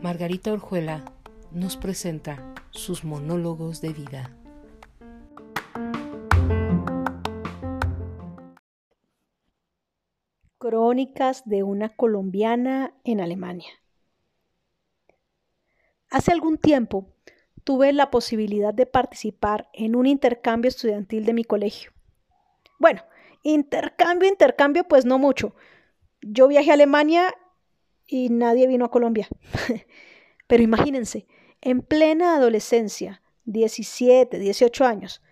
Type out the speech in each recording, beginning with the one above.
Margarita Orjuela nos presenta sus monólogos de vida. Crónicas de una colombiana en Alemania. Hace algún tiempo tuve la posibilidad de participar en un intercambio estudiantil de mi colegio. Bueno, intercambio, intercambio, pues no mucho. Yo viajé a Alemania y nadie vino a Colombia. Pero imagínense, en plena adolescencia, 17, 18 años,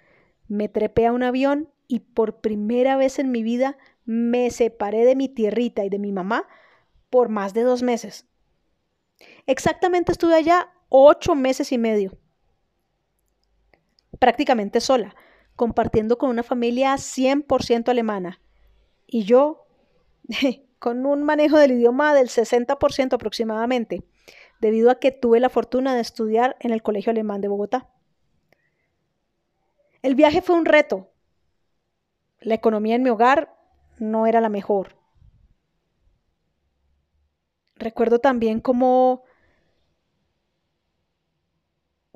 me trepé a un avión y por primera vez en mi vida me separé de mi tierrita y de mi mamá por más de dos meses. Exactamente estuve allá ocho meses y medio, prácticamente sola, compartiendo con una familia 100% alemana. Y yo, con un manejo del idioma del 60% aproximadamente, debido a que tuve la fortuna de estudiar en el Colegio Alemán de Bogotá. El viaje fue un reto. La economía en mi hogar no era la mejor. Recuerdo también como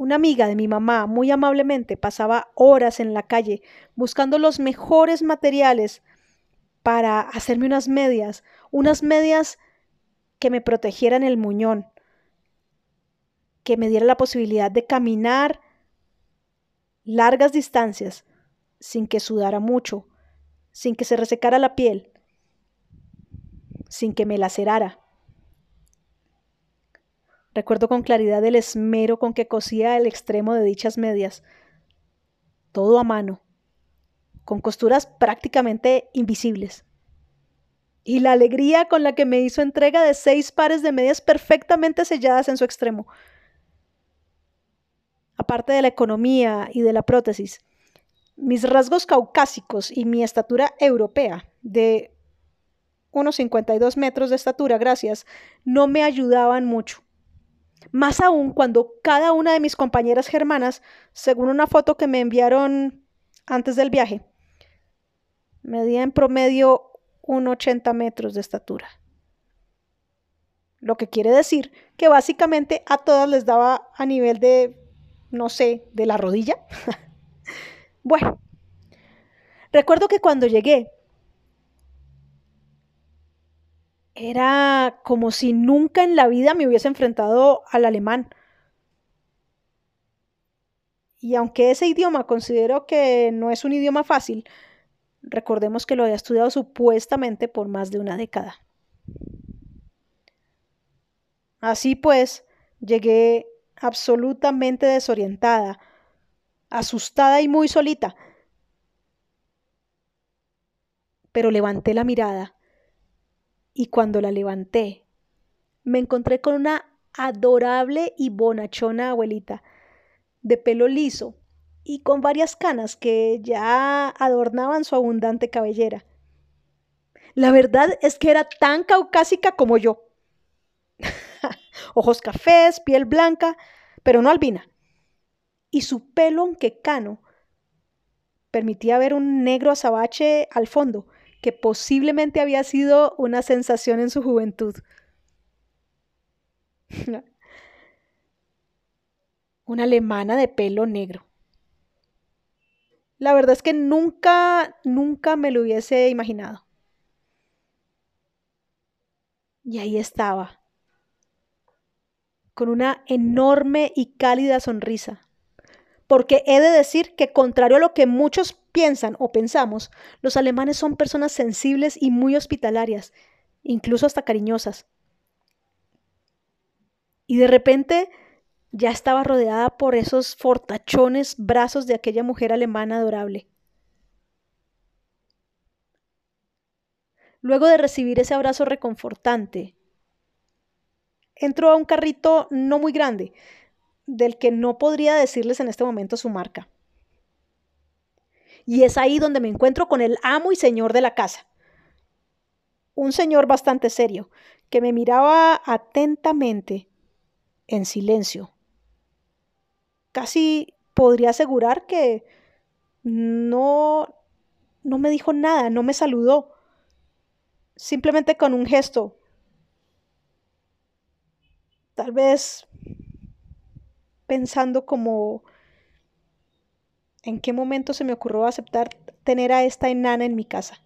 una amiga de mi mamá muy amablemente pasaba horas en la calle buscando los mejores materiales para hacerme unas medias, unas medias que me protegieran el muñón, que me diera la posibilidad de caminar largas distancias sin que sudara mucho, sin que se resecara la piel, sin que me lacerara. Recuerdo con claridad el esmero con que cosía el extremo de dichas medias, todo a mano, con costuras prácticamente invisibles. Y la alegría con la que me hizo entrega de seis pares de medias perfectamente selladas en su extremo. Aparte de la economía y de la prótesis, mis rasgos caucásicos y mi estatura europea de unos 52 metros de estatura, gracias, no me ayudaban mucho. Más aún cuando cada una de mis compañeras germanas, según una foto que me enviaron antes del viaje, medía en promedio un 80 metros de estatura. Lo que quiere decir que básicamente a todas les daba a nivel de, no sé, de la rodilla. bueno, recuerdo que cuando llegué, era como si nunca en la vida me hubiese enfrentado al alemán. Y aunque ese idioma considero que no es un idioma fácil, recordemos que lo había estudiado supuestamente por más de una década. Así pues, llegué absolutamente desorientada, asustada y muy solita. Pero levanté la mirada y cuando la levanté, me encontré con una adorable y bonachona abuelita, de pelo liso y con varias canas que ya adornaban su abundante cabellera. La verdad es que era tan caucásica como yo. Ojos cafés, piel blanca, pero no albina. Y su pelo, aunque cano, permitía ver un negro azabache al fondo, que posiblemente había sido una sensación en su juventud. una alemana de pelo negro. La verdad es que nunca, nunca me lo hubiese imaginado. Y ahí estaba, con una enorme y cálida sonrisa. Porque he de decir que, contrario a lo que muchos piensan o pensamos, los alemanes son personas sensibles y muy hospitalarias, incluso hasta cariñosas. Y de repente ya estaba rodeada por esos fortachones brazos de aquella mujer alemana adorable. Luego de recibir ese abrazo reconfortante, entró a un carrito no muy grande, del que no podría decirles en este momento su marca. Y es ahí donde me encuentro con el amo y señor de la casa. Un señor bastante serio, que me miraba atentamente, en silencio. Casi podría asegurar que no, no me dijo nada, no me saludó, simplemente con un gesto. Tal vez pensando como en qué momento se me ocurrió aceptar tener a esta enana en mi casa.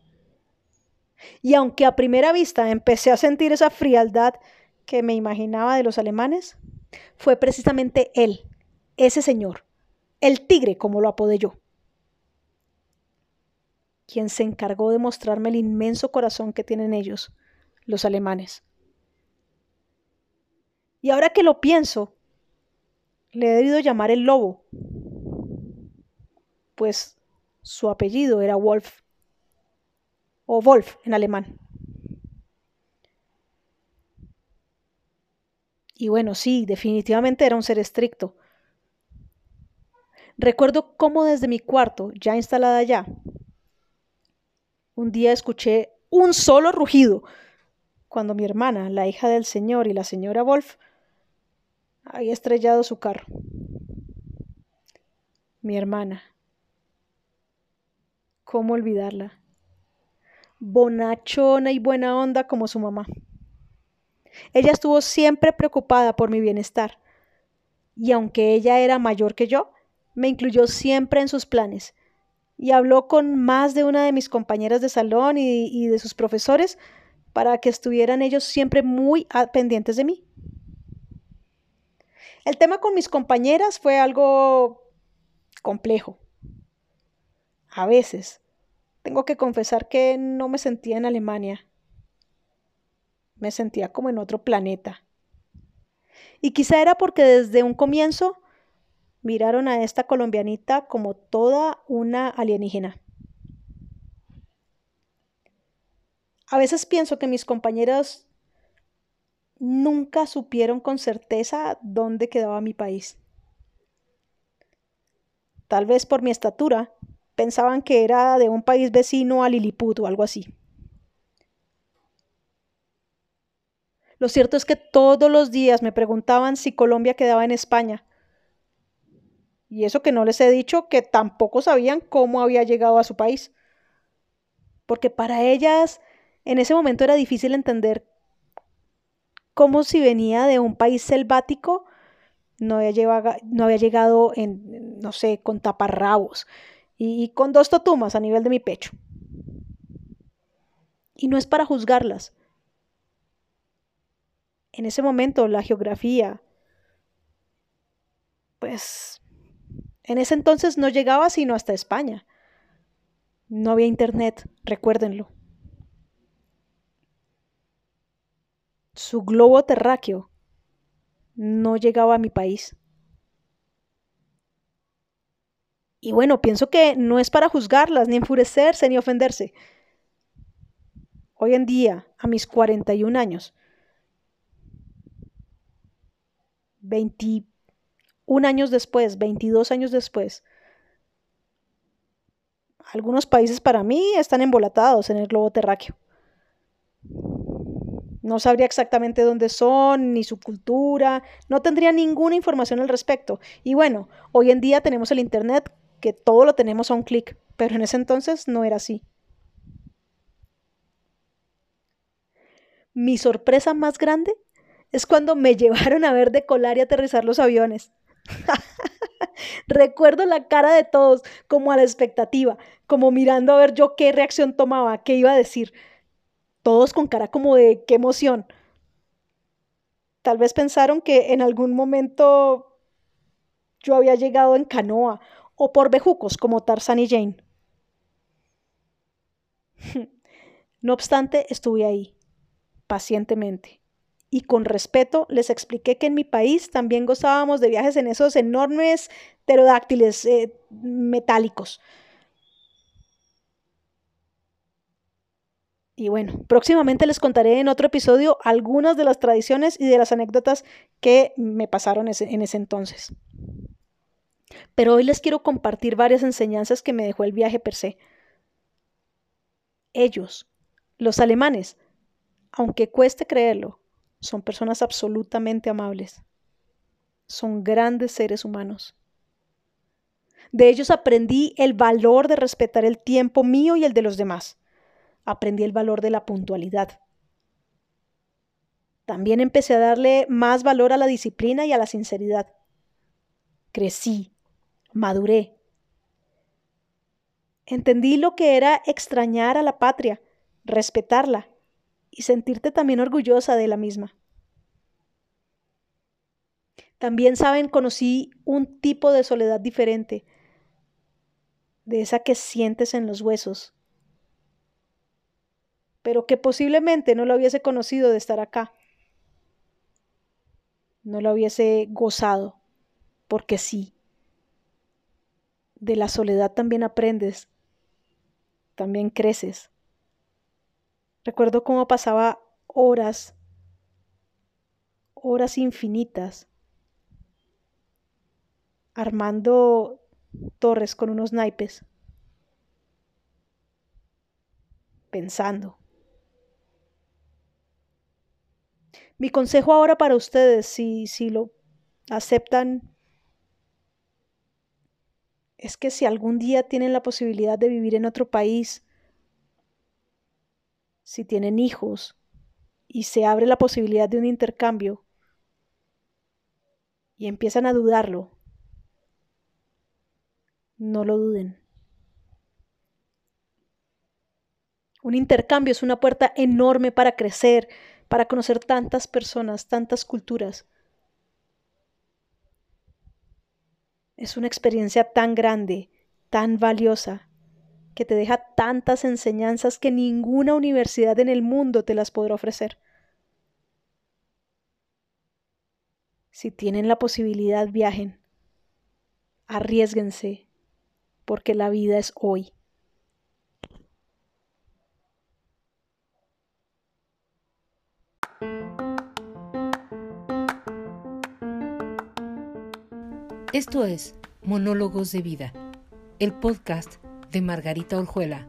Y aunque a primera vista empecé a sentir esa frialdad que me imaginaba de los alemanes, fue precisamente él, ese señor, el tigre como lo apodé yo, quien se encargó de mostrarme el inmenso corazón que tienen ellos, los alemanes. Y ahora que lo pienso, le he debido llamar el lobo, pues su apellido era Wolf, o Wolf en alemán. Y bueno, sí, definitivamente era un ser estricto. Recuerdo cómo desde mi cuarto, ya instalada ya, un día escuché un solo rugido cuando mi hermana, la hija del señor y la señora Wolf, había estrellado su carro. Mi hermana. ¿Cómo olvidarla? Bonachona y buena onda como su mamá. Ella estuvo siempre preocupada por mi bienestar, y aunque ella era mayor que yo, me incluyó siempre en sus planes, y habló con más de una de mis compañeras de salón y, de sus profesores para que estuvieran ellos siempre muy pendientes de mí. El tema con mis compañeras fue algo complejo. A veces, tengo que confesar que no me sentía en Alemania me sentía como en otro planeta. Y quizá era porque desde un comienzo miraron a esta colombianita como toda una alienígena. A veces pienso que mis compañeros nunca supieron con certeza dónde quedaba mi país. Tal vez por mi estatura, pensaban que era de un país vecino a Lilliput o algo así. Lo cierto es que todos los días me preguntaban si Colombia quedaba en España. Y eso que no les he dicho que tampoco sabían cómo había llegado a su país. Porque para ellas en ese momento era difícil entender cómo si venía de un país selvático no había, no había llegado en, no sé, con taparrabos y, con dos totumas a nivel de mi pecho. Y no es para juzgarlas en ese momento la geografía, pues en ese entonces no llegaba sino hasta España. No había internet, recuérdenlo. Su globo terráqueo no llegaba a mi país. Y bueno, pienso que no es para juzgarlas, ni enfurecerse, ni ofenderse. Hoy en día, a mis 41 años, 21 años después, 22 años después, algunos países para mí están embolatados en el globo terráqueo. No sabría exactamente dónde son, ni su cultura, no tendría ninguna información al respecto. Y bueno, hoy en día tenemos el Internet, que todo lo tenemos a un clic, pero en ese entonces no era así. Mi sorpresa más grande es cuando me llevaron a ver decolar y aterrizar los aviones. Recuerdo la cara de todos, como a la expectativa, como mirando a ver yo qué reacción tomaba, qué iba a decir. Todos con cara como de qué emoción. Tal vez pensaron que en algún momento yo había llegado en canoa o por bejucos como Tarzan y Jane. No obstante, estuve ahí, pacientemente y con respeto les expliqué que en mi país también gozábamos de viajes en esos enormes pterodáctiles eh, metálicos. Y bueno, próximamente les contaré en otro episodio algunas de las tradiciones y de las anécdotas que me pasaron en ese entonces. Pero hoy les quiero compartir varias enseñanzas que me dejó el viaje per se. Ellos, los alemanes, aunque cueste creerlo, son personas absolutamente amables. Son grandes seres humanos. De ellos aprendí el valor de respetar el tiempo mío y el de los demás. aprendí el valor de la puntualidad. También empecé a darle más valor a la disciplina y a la sinceridad. Crecí, maduré. Entendí lo que era extrañar a la patria, respetarla y sentirte también orgullosa de la misma. También saben, conocí un tipo de soledad diferente, de esa que sientes en los huesos, pero que posiblemente no lo hubiese conocido de estar acá, no lo hubiese gozado, porque sí, de la soledad también aprendes, también creces. Recuerdo cómo pasaba horas, horas infinitas, armando torres con unos naipes, pensando. Mi consejo ahora para ustedes, si, si lo aceptan, es que si algún día tienen la posibilidad de vivir en otro país, si tienen hijos y se abre la posibilidad de un intercambio y empiezan a dudarlo, no lo duden. Un intercambio es una puerta enorme para crecer, para conocer tantas personas, tantas culturas. Es una experiencia tan grande, tan valiosa, que te deja tantas enseñanzas que ninguna universidad en el mundo te las podrá ofrecer. Si tienen la posibilidad, viajen. Arriesguense, porque la vida es hoy. Esto es Monólogos de Vida, el podcast de Margarita Orjuela